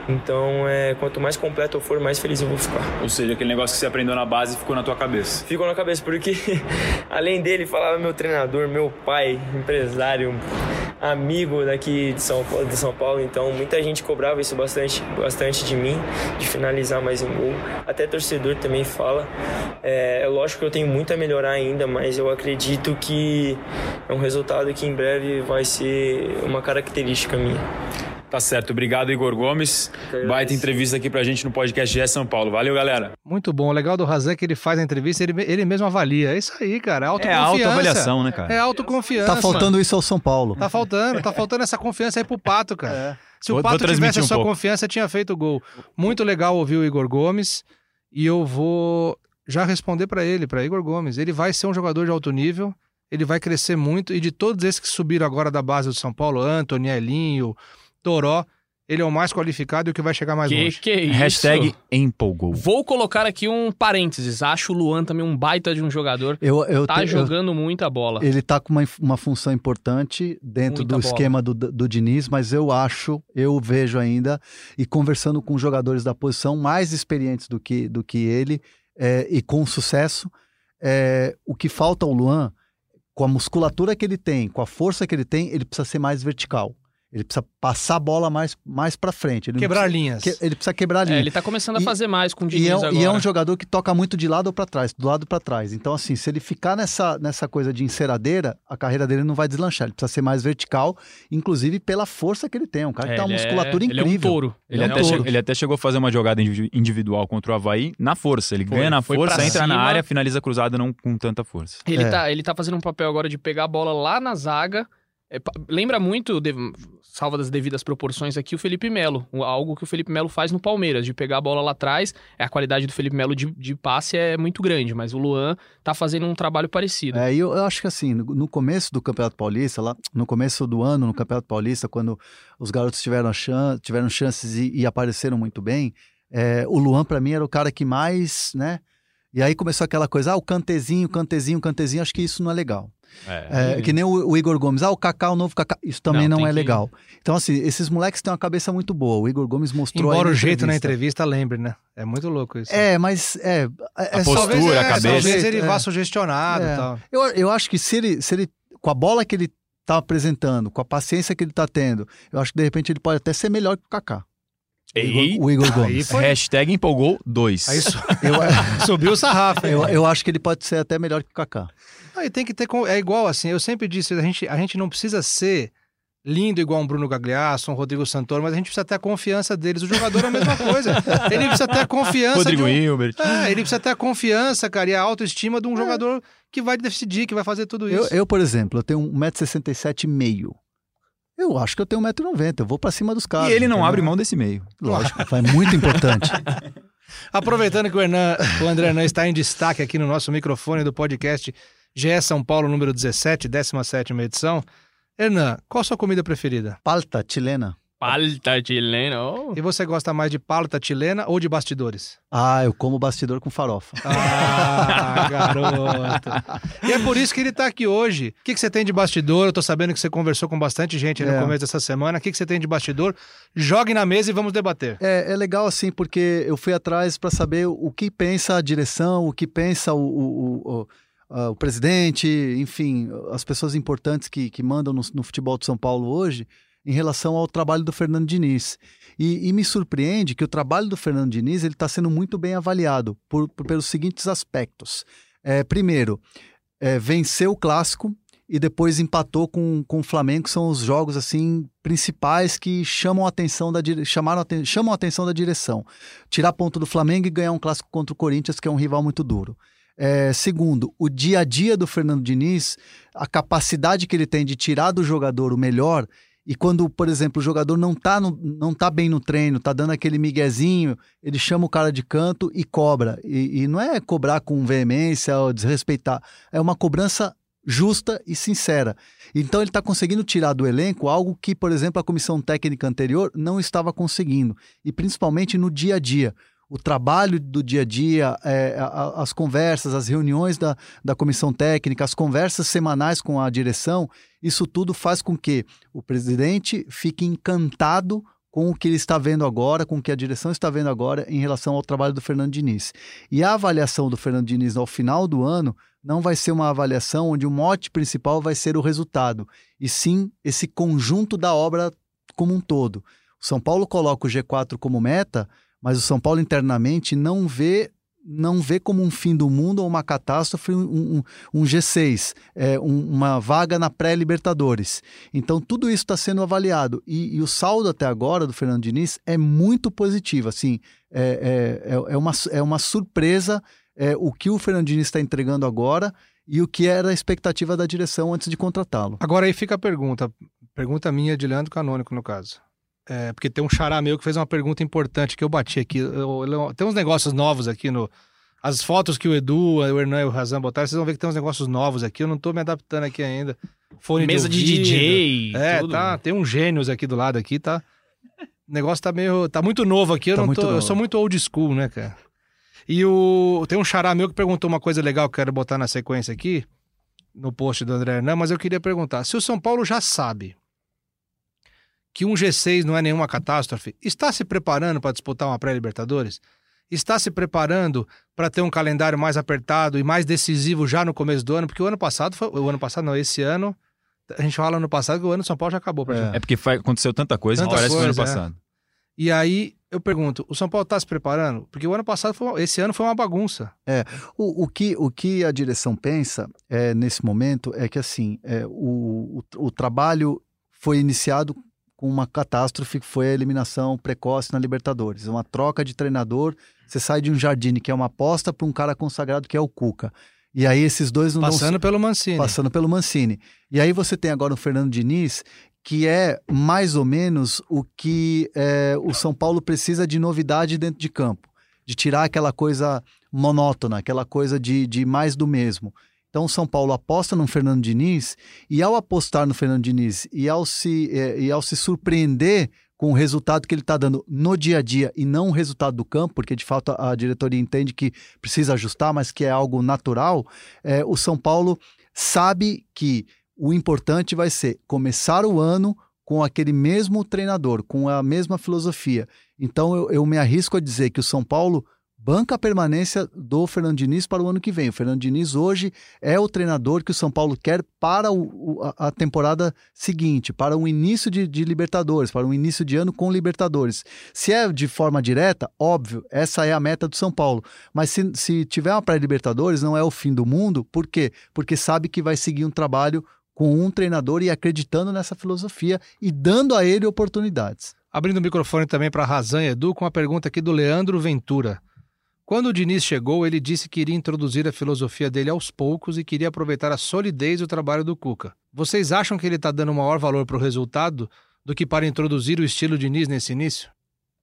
Então, é, quanto mais completo eu for, mais feliz eu vou ficar.
Ou seja, aquele negócio que você aprendeu na base ficou na tua cabeça.
Ficou na cabeça, porque [laughs] além dele, falava meu treinador, meu pai, empresário, amigo daqui de São Paulo, de São Paulo. Então, muita gente cobrava isso bastante, bastante de mim, de finalizar mais um gol. Até torcedor também fala. É, é lógico que eu tenho muito a melhorar ainda, mas eu acredito que é um resultado que em breve vai ser uma característica minha.
Tá certo, obrigado Igor Gomes. Baita entrevista aqui pra gente no podcast GE São Paulo. Valeu, galera.
Muito bom. O legal do Razan é que ele faz a entrevista, ele, ele mesmo avalia. É isso aí, cara. É
É
autoconfiança.
autoavaliação, né, cara?
É autoconfiança.
Tá faltando isso ao São Paulo.
Tá faltando, tá faltando essa confiança aí pro Pato, cara. Se o Pato tivesse a
um
sua
pouco.
confiança, tinha feito o gol. Muito legal ouvir o Igor Gomes e eu vou já responder pra ele, pra Igor Gomes. Ele vai ser um jogador de alto nível, ele vai crescer muito e de todos esses que subiram agora da base do São Paulo, Antony, Elinho, Toró, ele é o mais qualificado e o que vai chegar mais
Que
longe.
que é isso?
Hashtag empolgou.
Vou colocar aqui um parênteses. Acho o Luan também um baita de um jogador.
Eu, eu
Tá
te- eu-
jogando muita bola.
Ele tá com uma, uma função importante dentro
Muita
do
bola.
esquema do, do Diniz, mas eu acho, eu vejo ainda, e conversando com jogadores da posição mais experientes do que, do que ele, é, e com sucesso, é, o que falta ao Luan, com a musculatura que ele tem, com a força que ele tem, ele precisa ser mais vertical. Ele precisa passar a bola mais, mais para frente. Ele não
Quebrar
precisa-
linhas.
que- ele precisa quebrar a linha.
É, ele tá começando a
E-
fazer mais com o
E
Diniz
é,
agora.
e é um jogador que toca muito de lado ou para trás, do lado para trás. Então, assim, se ele ficar nessa, nessa coisa de enceradeira, a carreira dele não vai deslanchar. Ele precisa ser mais vertical, inclusive pela força que ele tem. Um cara que
É,
tem uma
ele é-
musculatura
Ele é um
incrível.
touro.
Ele,
é um
até
touro.
che- ele até chegou a fazer uma jogada indivi- individual contra o Havaí na força. Ele
Foi,
ganha na força, entra na
cima.
área, finaliza cruzada não com tanta força.
Ele,
É.
tá, ele tá fazendo um papel agora de pegar a bola lá na zaga. É, lembra muito, de- salva das devidas proporções aqui, o Felipe Melo. Algo que o Felipe Melo faz no Palmeiras, de pegar a bola lá atrás. É, a qualidade do Felipe Melo de, de passe é muito grande, mas o Luan tá fazendo um trabalho parecido.
É, eu, eu acho que assim, no, no começo do Campeonato Paulista, lá no começo do ano, no Campeonato Paulista, quando os garotos tiveram, tiveram chances e, e apareceram muito bem, é, o Luan, para mim, era o cara que mais, né? E aí começou aquela coisa, ah, o cantezinho, cantezinho, cantezinho, acho que isso não é legal. É, que nem o, o Igor Gomes, ah, o Kaká, o novo Kaká, isso também
Não,
não, é
que-
legal. Então, assim, esses moleques têm uma cabeça muito boa. O Igor Gomes mostrou.
Embora o jeito na
entrevista.
entrevista lembre, né? É muito louco isso.
É, mas é. é
A
só-
postura,
Talvez,
a
é,
cabeça.
Talvez ele
É.
vá sugestionado
É.
e tal.
Eu, eu acho que se ele, se ele, com a bola que ele tá apresentando, com a paciência que ele tá tendo, eu acho que de repente ele pode até ser melhor que o Kaká. Igor, o Igor Gomes.
Hashtag empolgou dois.
Aí [laughs]
Eu, [laughs]
subiu o sarrafo.
eu, eu acho que ele pode ser até melhor que o Kaká.
Aí tem que ter. É igual assim, eu sempre disse, a gente, a gente não precisa ser lindo igual um Bruno Gagliasso, um Rodrigo Santoro, mas a gente precisa ter a confiança deles. O jogador é a mesma coisa. [laughs] Ele precisa ter a confiança.
Rodrigo
um-
Hilbert.
É, ele precisa ter a confiança, cara, e a autoestima de um jogador que vai decidir, que vai fazer tudo
Eu,
isso.
eu, por exemplo, eu tenho 1,67m e meio. Eu acho que eu tenho 1,90m. Eu vou pra cima dos caras.
E ele não
entendeu?
abre mão desse meio.
Lógico, é muito importante. [laughs]
Aproveitando que o, Hernan, o André Hernan está em destaque aqui no nosso microfone do podcast GE São Paulo número 17, 17 edição. Hernan, qual a sua comida preferida?
Palta chilena.
Palta chileno.
E você gosta mais de palta chilena ou de bastidores?
Ah, eu como bastidor com farofa.
Ah, [laughs] garoto. E é por isso que ele tá aqui hoje. O que, que você tem de bastidor? Eu tô sabendo que você conversou com bastante gente aí no
É.
começo dessa semana. O que, que você tem de bastidor? Jogue na mesa e vamos debater.
É, é legal assim, porque eu fui atrás para saber o que pensa a direção, o que pensa o, o, o, o- ah, o presidente, enfim, as pessoas importantes que, que mandam no, no futebol de São Paulo hoje em relação ao trabalho do Fernando Diniz. E, e me surpreende que o trabalho do Fernando Diniz está sendo muito bem avaliado por, por- pelos seguintes aspectos. É, primeiro, é, venceu o clássico e depois empatou com, com o Flamengo, que são os jogos assim principais que chamam a atenção da chamaram a chamam a atenção da direção. Tirar ponto do Flamengo e ganhar um clássico contra o Corinthians, que é um rival muito duro. É, segundo, o dia a dia do Fernando Diniz, a capacidade que ele tem de tirar do jogador o melhor. E quando, por exemplo, o jogador não tá, no- não tá bem no treino, tá dando aquele miguezinho, ele chama o cara de canto e cobra. E, e não é cobrar com veemência ou desrespeitar, é uma cobrança justa e sincera. Então ele está conseguindo tirar do elenco algo que, por exemplo, a comissão técnica anterior não estava conseguindo. E principalmente no dia a dia. O trabalho do dia a dia, é, a- as conversas, as reuniões da, da comissão técnica, as conversas semanais com a direção, isso tudo faz com que o presidente fique encantado com o que ele está vendo agora, com o que a direção está vendo agora em relação ao trabalho do Fernando Diniz. E a avaliação do Fernando Diniz ao final do ano não vai ser uma avaliação onde o mote principal vai ser o resultado, e sim esse conjunto da obra como um todo. São Paulo coloca o G4 como meta, mas o São Paulo internamente não vê não vê como um fim do mundo ou uma catástrofe um, um- um G6, é, um- uma vaga na pré-Libertadores. Então tudo isso está sendo avaliado e, e o saldo até agora do Fernando Diniz é muito positivo. Assim, é, é, é, é uma, é uma surpresa é, o que o Fernando Diniz está entregando agora e o que era a expectativa da direção antes de contratá-lo.
Agora aí fica a pergunta. Pergunta minha de Leandro Canônico, no caso. É, porque tem um xará meu que fez uma pergunta importante que eu bati aqui. Eu- eu- tem uns negócios novos aqui no. As fotos que o Edu, o Hernan e o Razan botaram, vocês vão ver que tem uns negócios novos aqui. Eu não tô me adaptando aqui ainda. Fone
Mesa de
ouvido.
DJ.
É,
tudo.
tá. Tem uns gênios aqui do lado aqui, tá? O negócio tá meio. Tá muito novo aqui. Eu,
Tá
não tô, eu
novo.
sou muito old school, né, cara? E o. Tem um xará meu que perguntou uma coisa legal que eu quero botar na sequência aqui, no post do André Hernan, mas eu queria perguntar: se o São Paulo já sabe que um G6 não é nenhuma catástrofe, está se preparando para disputar uma pré-Libertadores? Está se preparando para ter um calendário mais apertado e mais decisivo já no começo do ano? Porque o ano passado foi. O ano passado, não, esse ano. A gente fala ano passado que o ano do São Paulo já acabou pra
É.
gente.
É porque fa- aconteceu tanta coisa
Tanta
parece que foi ano
coisa, é.
passado.
E aí eu pergunto: o São Paulo está se preparando? Porque o ano passado, foi uma- esse ano foi uma bagunça.
O, o que, o que a direção pensa é, nesse momento é que assim é, o, o, o trabalho foi iniciado com uma catástrofe que foi a eliminação precoce na Libertadores. Uma troca de treinador. Você sai de um Jardine, que é uma aposta, para um cara consagrado que é o Cuca. E aí esses dois não dão
Passando pelo Mancini.
passando pelo Mancini. E aí você tem agora o Fernando Diniz, que é mais ou menos o que é, o São Paulo precisa de novidade dentro de campo, de tirar aquela coisa monótona, aquela coisa de, de mais do mesmo. Então o São Paulo aposta no Fernando Diniz e ao apostar no Fernando Diniz e ao se, eh, e ao se surpreender com o resultado que ele está dando no dia a dia e não o resultado do campo, porque de fato a, diretoria entende que precisa ajustar, mas que é algo natural, eh, o São Paulo sabe que o importante vai ser começar o ano com aquele mesmo treinador, com a mesma filosofia. Então eu, eu me arrisco a dizer que o São Paulo banca a permanência do Fernando Diniz para o ano que vem. O Fernando Diniz hoje é o treinador que o São Paulo quer para o, a, a temporada seguinte, para o início de, de, Libertadores, para o início de ano com Libertadores. Se é de forma direta, óbvio, essa é a meta do São Paulo. Mas se, se tiver uma pré-Libertadores, não é o fim do mundo. Por quê? Porque sabe que vai seguir um trabalho com um treinador e acreditando nessa filosofia e dando a ele oportunidades.
Abrindo o microfone também para Razan e Edu com uma pergunta aqui do Leandro Ventura. Quando o Diniz chegou, ele disse que iria introduzir a filosofia dele aos poucos e queria aproveitar a solidez do trabalho do Cuca. Vocês acham que ele está dando maior valor para o resultado do que para introduzir o estilo Diniz nesse início?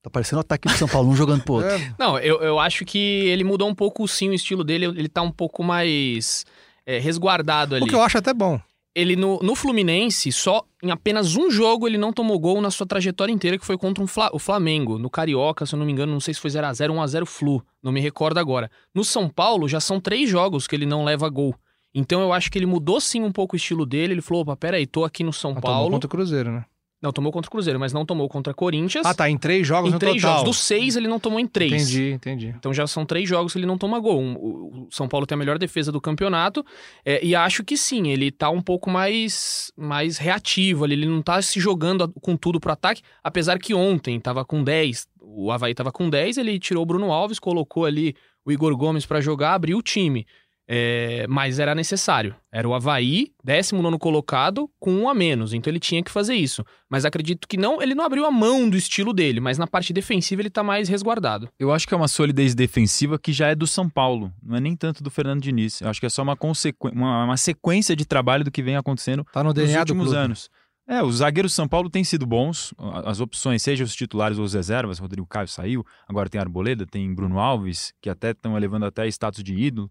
Tá parecendo o ataque do São Paulo, um jogando pro outro. [laughs] É.
Não, eu, eu acho que ele mudou um pouco sim o estilo dele, ele tá um pouco mais é, resguardado ali.
O que eu acho até bom
ele no, no Fluminense, só em apenas um jogo ele não tomou gol na sua trajetória inteira, que foi contra um Fla, o Flamengo. No Carioca, se eu não me engano, não sei se foi 0x0 ou 1x0 Flu, não me recordo agora. No São Paulo, já são três jogos que ele não leva gol. Então eu acho que ele mudou sim um pouco o estilo dele. Ele falou: opa, peraí, tô aqui no São
não
Paulo.
Contra o Cruzeiro, né?
Não, tomou contra o Cruzeiro, mas não tomou contra Corinthians.
Ah, tá. Em três jogos
em
no
três
total.
jogos. Dos seis, ele não tomou em três.
Entendi, entendi.
Então já são três jogos que ele não toma gol. O São Paulo tem a melhor defesa do campeonato. É, e acho que sim, ele tá um pouco mais, mais reativo ali. Ele não tá se jogando com tudo pro ataque. Apesar que ontem tava com 10. O Havaí tava com 10, ele tirou o Bruno Alves, colocou ali o Igor Gomes para jogar, abriu o time. É, mas era necessário. Era o Havaí, 19 colocado, com um a menos. Então ele tinha que fazer isso. Mas acredito que não, ele não abriu a mão do estilo dele, mas na parte defensiva ele tá mais resguardado.
Eu acho que é uma solidez defensiva que já é do São Paulo, não é nem tanto do Fernando Diniz. Eu acho que é só uma, uma, uma sequência de trabalho do que vem acontecendo
tá no
nos últimos anos. É, os zagueiros do São Paulo têm sido bons, as opções, seja os titulares ou os reservas, Rodrigo Caio saiu, agora tem Arboleda, tem Bruno Alves, que até estão elevando até status de ídolo.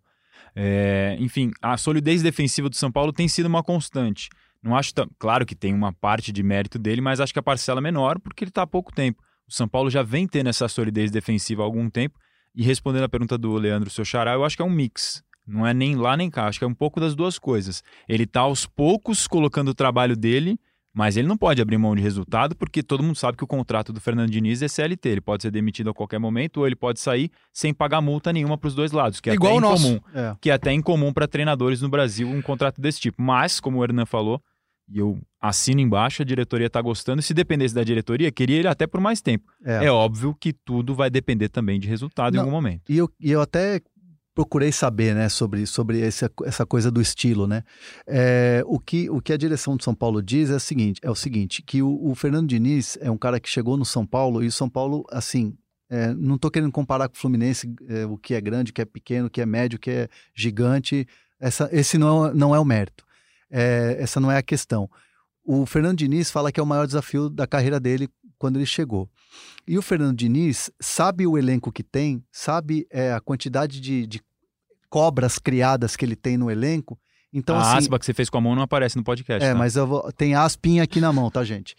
É, enfim, a solidez defensiva do São Paulo tem sido uma constante. Não acho, claro que tem uma parte de mérito dele, mas acho que a parcela é menor porque ele está há pouco tempo. O São Paulo já vem tendo essa solidez defensiva há algum tempo. E respondendo a pergunta do Leandro Seu Xará, eu acho que é um mix. Não é nem lá nem cá, acho que é um pouco das duas coisas. Ele está aos poucos colocando o trabalho dele mas ele não pode abrir mão de resultado porque todo mundo sabe que o contrato do Fernando Diniz é CLT. Ele pode ser demitido a qualquer momento ou ele pode sair sem pagar multa nenhuma para os dois lados, que é
Igual
até
incomum.
É. Que é até incomum para treinadores no Brasil um contrato desse tipo. Mas, como o Hernan falou, e eu assino embaixo, a diretoria está gostando. Se dependesse da diretoria, queria ele até por mais tempo. É, é óbvio que tudo vai depender também de resultado não, em algum momento.
E eu, e eu até procurei saber, né, sobre, sobre essa, essa coisa do estilo, né? É, o, que, o que a direção de São Paulo diz é o seguinte, é o seguinte que o, o Fernando Diniz é um cara que chegou no São Paulo e o São Paulo, assim, é, não estou querendo comparar com o Fluminense, é, o que é grande, o que é pequeno, o que é médio, o que é gigante. Essa, esse não é, não é o mérito. É, essa não é a questão. O Fernando Diniz fala que é o maior desafio da carreira dele quando ele chegou. E o Fernando Diniz sabe o elenco que tem, sabe é, a quantidade de, de, cobras criadas que ele tem no elenco. Então,
a
assim,
aspa que você fez com a mão não aparece no podcast.
É,
tá?
mas eu vou, tem aspinha aqui na mão, tá, gente?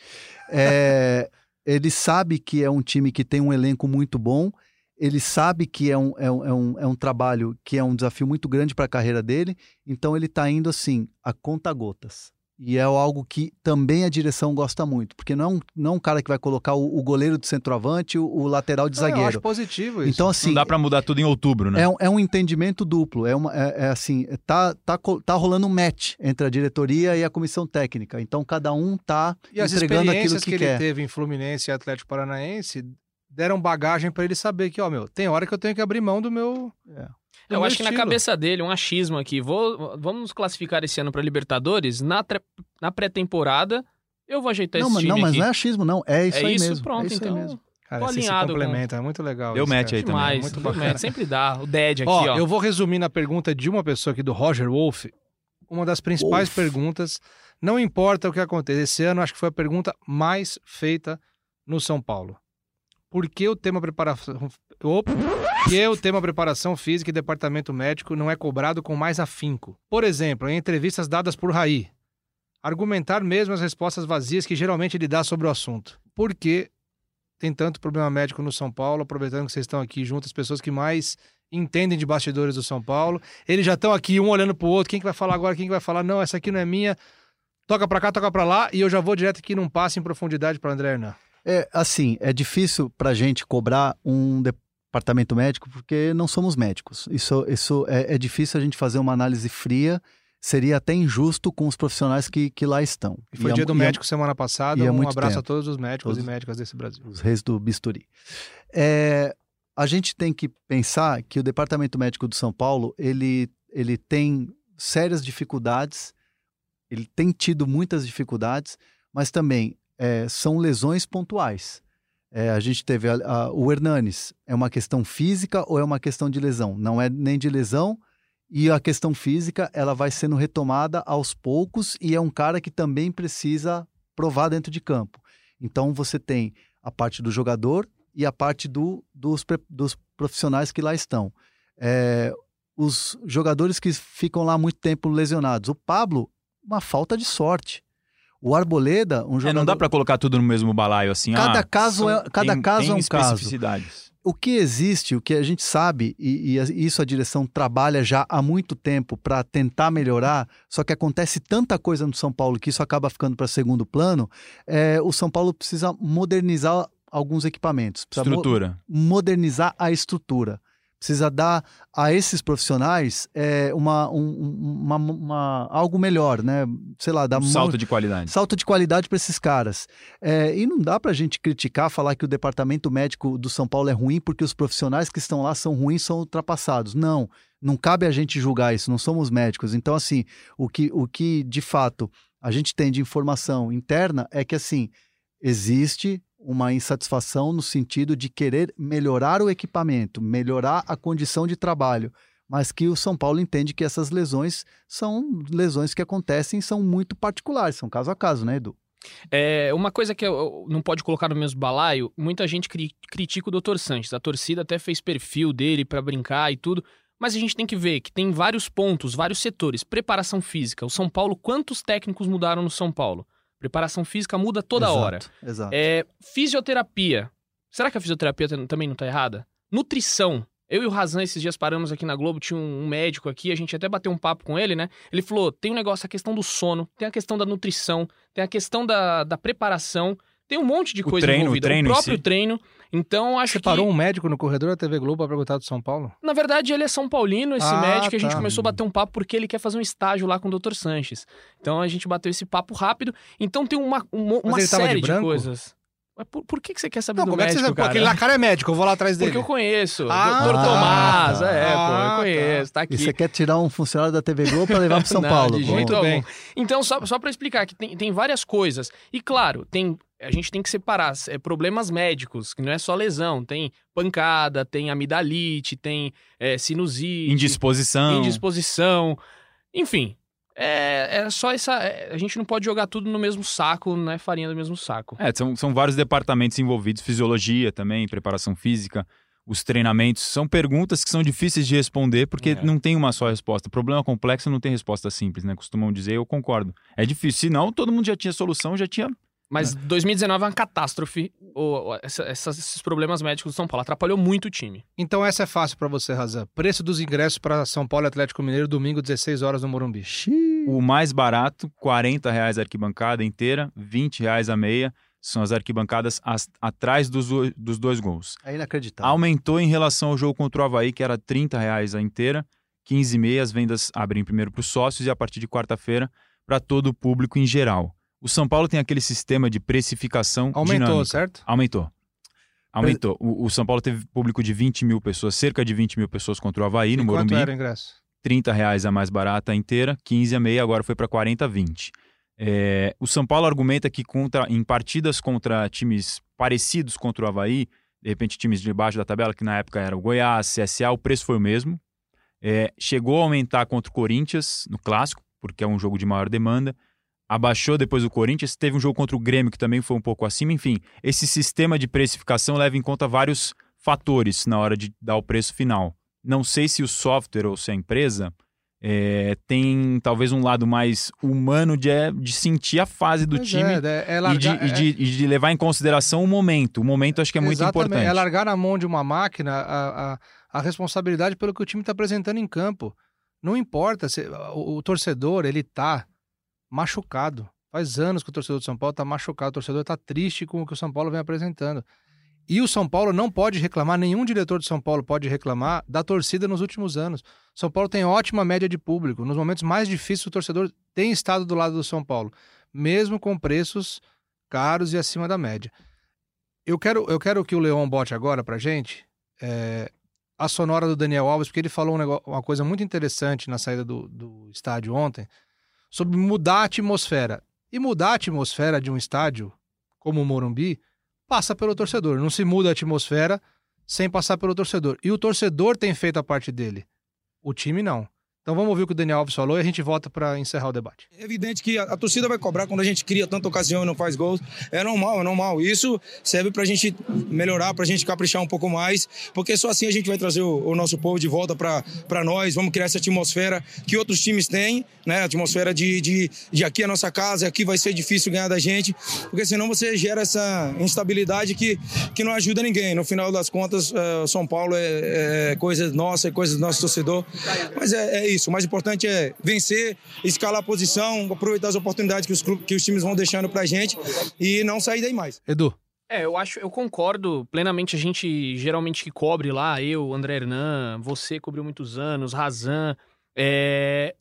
É, [laughs] ele sabe que é um time que tem um elenco muito bom, ele sabe que é um, é um, é um, é um trabalho que é um desafio muito grande para a carreira dele, então ele está indo assim, a conta gotas. E é algo que também a direção gosta muito, porque não é um, não é um cara que vai colocar o, o goleiro de centroavante, o, o lateral de zagueiro. Eu
acho positivo isso.
Então, assim,
não dá para mudar tudo em outubro, né?
É um, é um entendimento duplo. É, uma, é, é, assim, tá, tá, tá rolando um match entre a diretoria e a comissão técnica. Então, cada um tá
e
entregando aquilo que,
que ele
quer.
teve em Fluminense e Atlético Paranaense deram bagagem para ele saber que, ó, meu, tem hora que eu tenho que abrir mão do meu.
É.
Eu acho que na cabeça dele, um achismo aqui. Vou, vamos nos classificar esse ano para Libertadores. Na, na pré-temporada, eu vou ajeitar
não,
esse time
Não, mas
aqui.
não é achismo, não. É isso
é
aí
isso,
mesmo.
Pronto,
é isso
então.
mesmo.
Cara,
tô alinhado
se complementa, com... é muito legal.
Deu
isso,
match
cara.
aí também.
Demais,
muito
deu
bacana.
match, sempre dá. O dead aqui,
ó,
ó.
Eu vou resumir na pergunta de uma pessoa aqui, do Roger Wolf. Uma das principais
Wolf.
perguntas. Não importa o que aconteça. Esse ano, acho que foi a pergunta mais feita no São Paulo. Por que o tema preparação... Opa! Que o tema preparação física e departamento médico não é cobrado com mais afinco? Por exemplo, em entrevistas dadas por Raí, argumentar mesmo as respostas vazias que geralmente ele dá sobre o assunto. Por que tem tanto problema médico no São Paulo, aproveitando que vocês estão aqui junto, as pessoas que mais entendem de bastidores do São Paulo. Eles já estão aqui, um olhando pro outro, quem que vai falar agora, quem que vai falar, não, essa aqui não é minha, toca pra cá, toca pra lá, e eu já vou direto aqui num passe em profundidade para André Hernan.
É, assim, é difícil pra gente cobrar um departamento médico, porque não somos médicos. Isso, isso é, é difícil a gente fazer uma análise fria. Seria até injusto com os profissionais que, que lá estão.
E foi
é-
dia do
e é-
médico semana passada.
e é
um
muito
abraço a
tempo.
todos os médicos
Todos-
e médicas desse Brasil.
os reis do bisturi. É, a gente tem que pensar que o Departamento Médico de São Paulo ele, ele tem sérias dificuldades, ele tem tido muitas dificuldades, mas também é, são lesões pontuais. É, a gente teve a- a- o Hernanes, é uma questão física ou é uma questão de lesão? Não é nem de lesão, e a questão física ela vai sendo retomada aos poucos e é um cara que também precisa provar dentro de campo. Então você tem a parte do jogador e a parte do, dos, dos profissionais que lá estão. É, os jogadores que ficam lá muito tempo lesionados. O Pablo, uma falta de sorte. O Arboleda, um
É,
jogador.
não dá pra colocar tudo no mesmo balaio assim.
Cada
ah,
caso é- cada
tem-
caso
tem
é um caso.
especificidades.
O que existe, o que a gente sabe, e, e isso a direção trabalha já há muito tempo para tentar melhorar, só que acontece tanta coisa no São Paulo que isso acaba ficando para segundo plano, é, o São Paulo precisa modernizar alguns equipamentos. Precisa mo-
Estrutura.
modernizar a estrutura. Precisa dar a esses profissionais é, uma, um- um- uma, uma- algo melhor, né? Sei lá, dar
Um salto de qualidade.
salto de qualidade para esses caras. É, e não dá para a gente criticar, falar que o departamento médico do São Paulo é ruim porque os profissionais que estão lá são ruins, são ultrapassados. Não, não cabe a gente julgar isso, não somos médicos. Então, assim, o que, o que de fato a gente tem de informação interna é que, assim, existe uma insatisfação no sentido de querer melhorar o equipamento, melhorar a condição de trabalho, mas que o São Paulo entende que essas lesões são lesões que acontecem, são muito particulares, são caso a caso, né, Edu?
É, uma coisa que eu, não pode colocar no mesmo balaio, muita gente cri- critica o Dr. Sanches. A torcida até fez perfil dele pra brincar e tudo. Mas a gente tem que ver que tem vários pontos, vários setores. Preparação física. O São Paulo, quantos técnicos mudaram no São Paulo? Preparação física muda toda
Exato,
hora.
Exato.
É, fisioterapia. Será que a fisioterapia tam- também não tá errada? Nutrição. Eu e o Razan esses dias paramos aqui na Globo, tinha um um médico aqui, a gente até bateu um papo com ele, né? Ele falou: tem um negócio, a questão do sono, tem a questão da nutrição, tem a questão da, da preparação, tem um monte de
O
coisa
treino, o
envolvida.
treino em
próprio
si.
treino. Então, acho
Você
que.
parou um médico no corredor da TV Globo pra perguntar do São Paulo?
Na verdade, ele é São Paulino, esse
Ah,
médico, e a gente
tá.
começou a bater um papo porque ele quer fazer um estágio lá com o Dr. Sanches. Então a gente bateu esse papo rápido. Então tem uma, uma, uma
de
série de,
branco?
coisas. Mas por, por que, que você quer saber
Não,
do
como é que
médico,
você sabe? Pô,
cara?
aquele lá cara é médico, eu vou lá atrás dele.
Porque eu conheço.
Ah,
Doutor
tá.
Tomás,
Ah,
é, pô,
tá.
eu conheço, tá aqui.
E você quer tirar um funcionário da TV Globo para levar para [laughs] São
Não,
Paulo?
de
Bom,
jeito
Muito
algum.
bem.
Então, só, só para explicar que tem, tem várias coisas. E claro, tem a gente tem que separar é, problemas médicos, que não é só lesão. Tem pancada, tem amidalite, tem é, sinusite,
Indisposição.
indisposição. Enfim, é, é só essa. é, a gente não pode jogar tudo no mesmo saco, não é farinha do mesmo saco.
É, são, são vários departamentos envolvidos, fisiologia também, preparação física, os treinamentos. São perguntas que são difíceis de responder porque
É.
não tem uma só resposta. Problema complexo não tem resposta simples, né? Costumam dizer, eu concordo. É difícil. Se não, todo mundo já tinha solução, já tinha.
Mas 2019 é uma catástrofe. o- o- essa- essas- esses problemas médicos do São Paulo atrapalhou muito o time.
Então essa é fácil pra você, Razan. Preço dos ingressos para São Paulo e Atlético Mineiro, domingo, 16 horas no Morumbi.
O mais barato, 40 reais a arquibancada inteira, 20 reais a meia. São as arquibancadas as- atrás dos, dos dois gols.
É inacreditável.
Aumentou em relação ao jogo contra o Havaí, que era 30 reais a inteira. 15 e meia, as vendas abrem primeiro para os sócios e a partir de quarta-feira para todo o público em geral. O São Paulo tem aquele sistema de precificação
Aumentou,
dinâmica.
certo?
Aumentou. Aumentou. O, o São Paulo teve público de 20 mil pessoas, cerca de 20 mil pessoas contra o Havaí, no
e quanto
Morumbi.
era o ingresso?
30 reais a mais barata inteira, 15 a meia, agora foi para 40 a 20. É, o São Paulo argumenta que contra, em partidas contra times parecidos contra o Havaí, de repente times de baixo da tabela, que na época era o Goiás, CSA, o preço foi o mesmo. É, chegou a aumentar contra o Corinthians no clássico, porque é um jogo de maior demanda. Abaixou depois o Corinthians, teve um jogo contra o Grêmio que também foi um pouco acima. Enfim, esse sistema de precificação leva em conta vários fatores na hora de dar o preço final. Não sei se o software ou se a empresa é, tem talvez um lado mais humano de, é, de sentir a fase do
Pois
time
É, é, é
e,
largar,
de, e de- e de levar em consideração o momento. O momento acho que é muito importante.
É largar na mão de uma máquina a, a, a responsabilidade pelo que o time está apresentando em campo. Não importa, se, o, o torcedor, ele tá machucado. Faz anos que o torcedor do São Paulo tá machucado, o torcedor tá triste com o que o São Paulo vem apresentando. E o São Paulo não pode reclamar, nenhum diretor de São Paulo pode reclamar da torcida nos últimos anos. São Paulo tem ótima média de público. Nos momentos mais difíceis, o torcedor tem estado do lado do São Paulo, mesmo com preços caros e acima da média. Eu quero, eu quero que o Leon bote agora pra gente é, a sonora do Daniel Alves, porque ele falou um negócio- uma coisa muito interessante na saída do, do estádio ontem, sobre mudar a atmosfera. E mudar a atmosfera de um estádio como o Morumbi passa pelo torcedor. Não se muda a atmosfera sem passar pelo torcedor. E o torcedor tem feito a parte dele. O time não. Então vamos ouvir o que o Daniel Alves falou e a gente volta para encerrar o debate.
É evidente que a, a torcida vai cobrar quando a gente cria tanta ocasião e não faz gols. É normal, é normal. Isso serve pra gente melhorar, pra gente caprichar um pouco mais, porque só assim a gente vai trazer o, o nosso povo de volta pra nós. Vamos criar essa atmosfera que outros times têm, né? Atmosfera de, de, de aqui é a nossa casa, aqui vai ser difícil ganhar da gente, porque senão você gera essa instabilidade que, que não ajuda ninguém. No final das contas, o São Paulo é, é coisa nossa, é coisa do nosso torcedor. Mas é, é isso. O mais importante é vencer, escalar a posição, aproveitar as oportunidades que os, clu- que os times vão deixando pra gente e não sair daí mais.
Edu.
É, eu acho, eu concordo plenamente. A gente geralmente que cobre lá, eu, André Hernan, você cobriu muitos anos, Razan. É,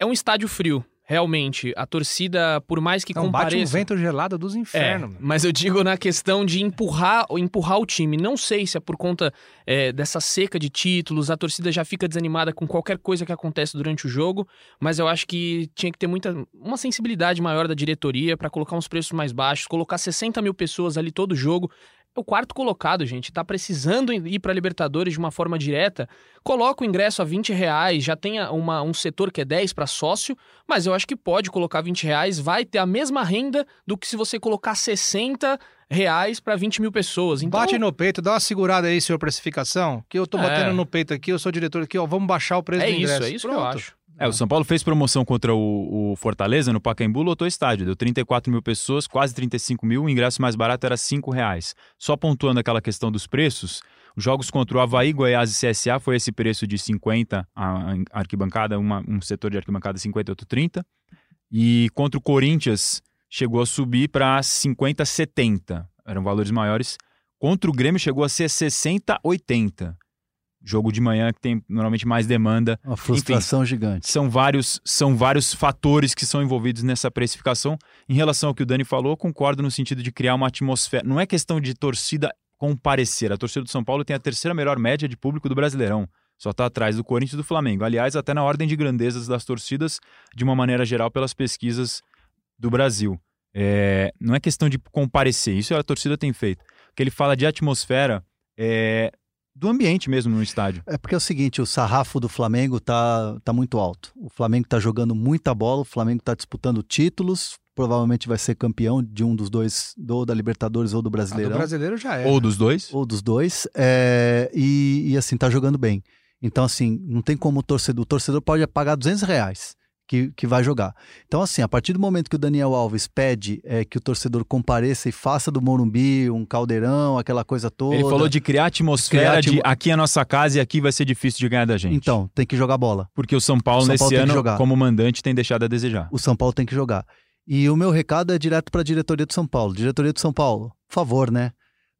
é um estádio frio, realmente. A torcida, por mais que
Não, bate um
compareça.
vento gelado dos
É,
infernos. meu.
mas eu digo na questão de empurrar, empurrar o time. Não sei se é por conta é, dessa seca de títulos, a torcida já fica desanimada com qualquer coisa que acontece durante o jogo, mas eu acho que tinha que ter muita, uma sensibilidade maior da diretoria para colocar uns preços mais baixos, colocar 60 mil pessoas ali todo jogo. É o quarto colocado, gente. Tá precisando ir para Libertadores de uma forma direta. Coloca o ingresso a 20 reais, já tem uma, um setor que é 10 para sócio, mas eu acho que pode colocar 20 reais, vai ter a mesma renda do que se você colocar 60 reais para 20 mil pessoas. Então,
Bate no peito, dá uma segurada aí, senhor precificação, que eu tô
É.
batendo no peito aqui, eu sou diretor aqui, ó, vamos baixar o preço
é
do
isso,
ingresso.
é isso que eu
Pronto.
acho.
É, o São Paulo fez promoção contra o, o Fortaleza no Pacaembu, lotou estádio. Deu 34 mil pessoas, quase 35 mil. O ingresso mais barato era 5 reais. Só pontuando aquela questão dos preços, os jogos contra o Havaí, Goiás e CSA foi esse preço de 50 a a arquibancada, uma- um setor de arquibancada 50 outro 30. E contra o Corinthians chegou a subir para 50 70. Eram valores maiores. Contra o Grêmio chegou a ser 60 80. Jogo de manhã que tem normalmente mais demanda
Uma frustração gigante.
são vários, são vários fatores que são envolvidos nessa precificação. Em relação ao que o Dani falou, concordo no sentido de criar uma atmosfera. Não é questão de torcida comparecer. A torcida do São Paulo tem a terceira melhor média de público do Brasileirão. Só está atrás do Corinthians e do Flamengo. Aliás, até na ordem de grandezas das torcidas, de uma maneira geral, pelas pesquisas do Brasil. É, não é questão de comparecer, isso a torcida tem feito. O que ele fala de atmosfera é do ambiente mesmo no estádio.
É porque é o seguinte, o sarrafo do Flamengo tá, tá muito alto. O Flamengo tá jogando muita bola, o Flamengo tá disputando títulos, provavelmente vai ser campeão de um dos dois, ou da Libertadores ou do
A do
Brasileirão.
brasileiro já é.
Ou dos dois.
ou dos dois, é, e, e, assim, tá jogando bem. Então, assim, não tem como o torcedor. O torcedor pode pagar 200 reais que, que vai jogar. Então, assim, a partir do momento que o Daniel Alves pede é, que o torcedor compareça e faça do Morumbi um caldeirão, aquela coisa toda.
Ele falou de criar atmosfera
Criar
de aqui é a nossa casa e aqui vai ser difícil de ganhar da gente.
Então, tem que jogar bola.
Porque o São Paulo,
O São
nesse
Paulo que
ano, como mandante, tem deixado a desejar.
O São Paulo tem que jogar. E o meu recado é direto para a diretoria do São Paulo. Diretoria do São Paulo, por favor, né?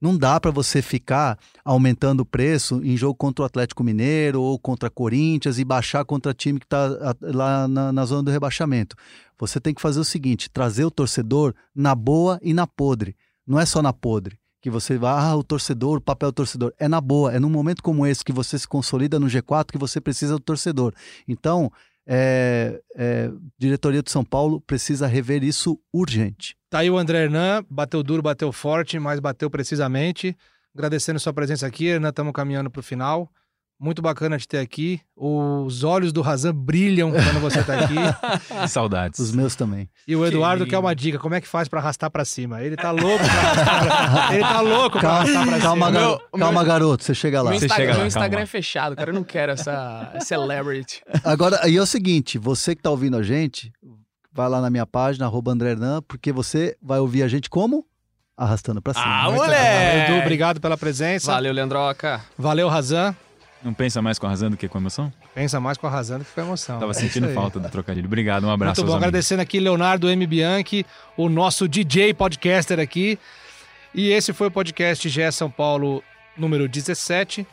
Não dá para você ficar aumentando o preço em jogo contra o Atlético Mineiro ou contra Corinthians e baixar contra time que está lá na, na zona do rebaixamento. Você tem que fazer o seguinte: trazer o torcedor na boa e na podre. Não é só na podre. Que você vai, ah, o torcedor, o papel do torcedor. É na boa. É num momento como esse que você se consolida no G4 que você precisa do torcedor. Então, é, é, diretoria do São Paulo precisa rever isso urgente.
Tá aí o André Hernan, bateu duro, bateu forte, mas bateu precisamente. Agradecendo sua presença aqui, Hernan, estamos caminhando para o final. Muito bacana te ter aqui. Os olhos do Razan brilham quando você está aqui. [laughs]
Saudades.
Os meus também.
E o Eduardo quer uma dica, como é que faz para arrastar para cima? Ele tá louco pra arrastar pra... Ele tá louco pra arrastar pra
Calma,
cima.
garo- calma garoto, você chega lá.
Meu, Instagram,
chega lá,
meu Instagram é fechado, cara. Eu não quero essa [laughs] celebrity.
Agora, e é o seguinte, você que tá ouvindo a gente, vai lá na minha página, arroba André Hernan, porque você vai ouvir a gente como? Arrastando pra cima.
Ah, moleque!
Edu, obrigado pela presença.
Valeu, Leandroca.
Valeu, Razan.
Não pensa mais com a razão do que com a emoção?
Pensa mais com a Razan do que com a emoção.
Tava
É
sentindo falta do trocadilho. Obrigado, um abraço
Muito bom,
amigos.
agradecendo aqui Leonardo M. Bianchi, o nosso DJ podcaster aqui. E esse foi o podcast GE São Paulo número 17.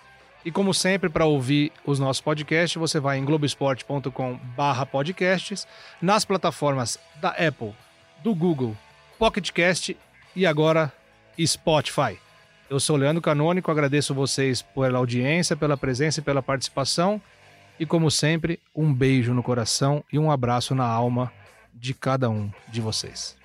E como sempre, para ouvir os nossos podcasts, você vai em globesport.com/podcasts, nas plataformas da Apple, do Google, Pocket Cast e agora Spotify. Eu sou Leandro Canônico, agradeço vocês pela audiência, pela presença e pela participação. E como sempre, um beijo no coração e um abraço na alma de cada um de vocês.